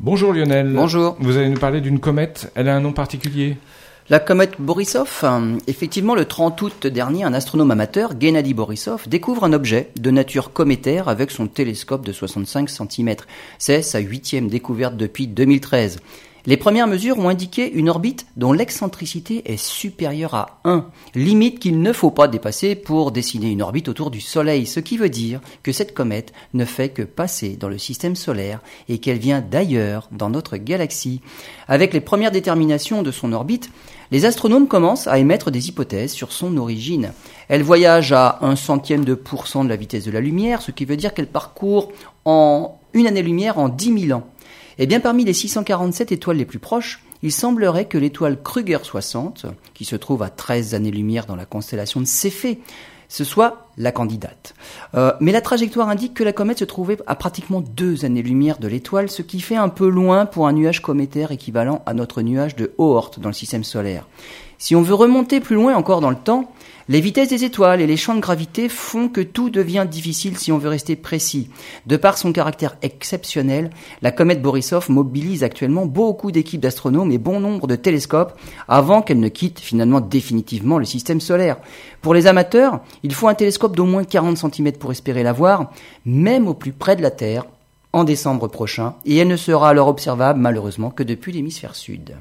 Bonjour Lionel. Bonjour. Vous allez nous parler d'une comète. Elle a un nom particulier La comète Borisov, effectivement le 30 août dernier, un astronome amateur, Gennady Borisov, découvre un objet de nature cométaire avec son télescope de 65 cm. C'est sa huitième découverte depuis 2013. Les premières mesures ont indiqué une orbite dont l'excentricité est supérieure à 1, limite qu'il ne faut pas dépasser pour dessiner une orbite autour du Soleil, ce qui veut dire que cette comète ne fait que passer dans le système solaire et qu'elle vient d'ailleurs dans notre galaxie. Avec les premières déterminations de son orbite, les astronomes commencent à émettre des hypothèses sur son origine. Elle voyage à un centième de pourcent de la vitesse de la lumière, ce qui veut dire qu'elle parcourt en une année-lumière en 10 000 ans. Eh bien, parmi les 647 étoiles les plus proches, il semblerait que l'étoile Kruger 60, qui se trouve à 13 années-lumière dans la constellation de Céphée, ce soit la candidate. Euh, mais la trajectoire indique que la comète se trouvait à pratiquement deux années-lumière de l'étoile, ce qui fait un peu loin pour un nuage cométaire équivalent à notre nuage de Oort dans le système solaire. Si on veut remonter plus loin encore dans le temps, les vitesses des étoiles et les champs de gravité font que tout devient difficile si on veut rester précis. De par son caractère exceptionnel, la comète Borisov mobilise actuellement beaucoup d'équipes d'astronomes et bon nombre de télescopes avant qu'elle ne quitte finalement définitivement le système solaire. Pour les amateurs, il faut un d'au moins 40 cm pour espérer la voir, même au plus près de la Terre, en décembre prochain, et elle ne sera alors observable malheureusement que depuis l'hémisphère sud.